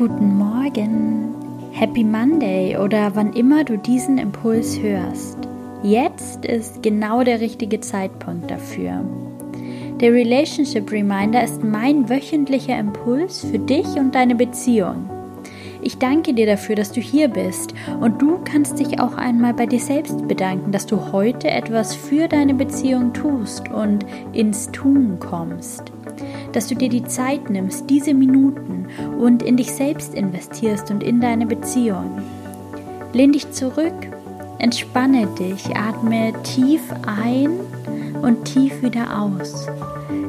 Guten Morgen, Happy Monday oder wann immer du diesen Impuls hörst. Jetzt ist genau der richtige Zeitpunkt dafür. Der Relationship Reminder ist mein wöchentlicher Impuls für dich und deine Beziehung. Ich danke dir dafür, dass du hier bist und du kannst dich auch einmal bei dir selbst bedanken, dass du heute etwas für deine Beziehung tust und ins Tun kommst. Dass du dir die Zeit nimmst, diese Minuten und in dich selbst investierst und in deine Beziehung. Lehn dich zurück, entspanne dich, atme tief ein und tief wieder aus.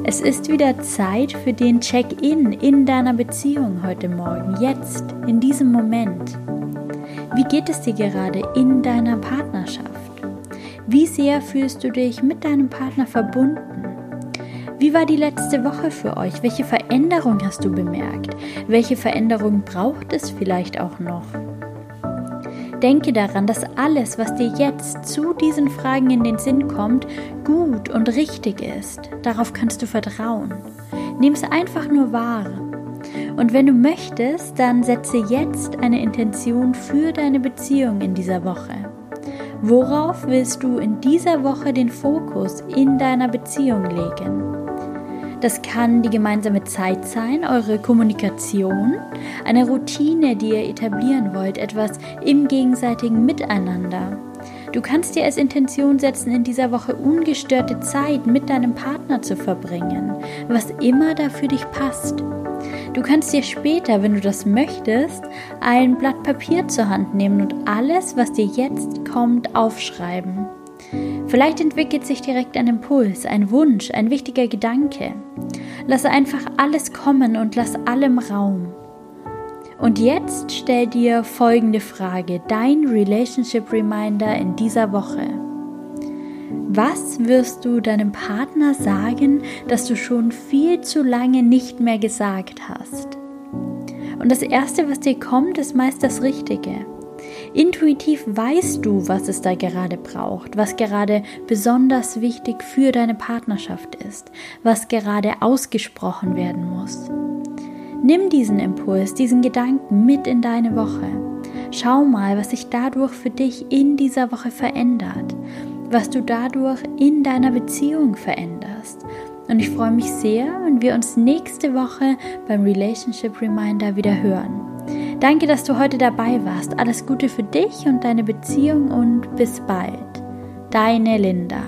Es ist wieder Zeit für den Check-in in deiner Beziehung heute Morgen, jetzt, in diesem Moment. Wie geht es dir gerade in deiner Partnerschaft? Wie sehr fühlst du dich mit deinem Partner verbunden? Wie war die letzte Woche für euch? Welche Veränderung hast du bemerkt? Welche Veränderung braucht es vielleicht auch noch? Denke daran, dass alles, was dir jetzt zu diesen Fragen in den Sinn kommt, gut und richtig ist. Darauf kannst du vertrauen. Nimm es einfach nur wahr. Und wenn du möchtest, dann setze jetzt eine Intention für deine Beziehung in dieser Woche. Worauf willst du in dieser Woche den Fokus in deiner Beziehung legen? Das kann die gemeinsame Zeit sein, eure Kommunikation, eine Routine, die ihr etablieren wollt, etwas im gegenseitigen Miteinander. Du kannst dir als Intention setzen, in dieser Woche ungestörte Zeit mit deinem Partner zu verbringen, was immer da für dich passt. Du kannst dir später, wenn du das möchtest, ein Blatt Papier zur Hand nehmen und alles, was dir jetzt kommt, aufschreiben. Vielleicht entwickelt sich direkt ein Impuls, ein Wunsch, ein wichtiger Gedanke. Lass einfach alles kommen und lass allem Raum. Und jetzt stell dir folgende Frage, dein Relationship Reminder in dieser Woche. Was wirst du deinem Partner sagen, dass du schon viel zu lange nicht mehr gesagt hast? Und das Erste, was dir kommt, ist meist das Richtige. Intuitiv weißt du, was es da gerade braucht, was gerade besonders wichtig für deine Partnerschaft ist, was gerade ausgesprochen werden muss. Nimm diesen Impuls, diesen Gedanken mit in deine Woche. Schau mal, was sich dadurch für dich in dieser Woche verändert, was du dadurch in deiner Beziehung veränderst. Und ich freue mich sehr, wenn wir uns nächste Woche beim Relationship Reminder wieder hören. Danke, dass du heute dabei warst. Alles Gute für dich und deine Beziehung und bis bald. Deine Linda.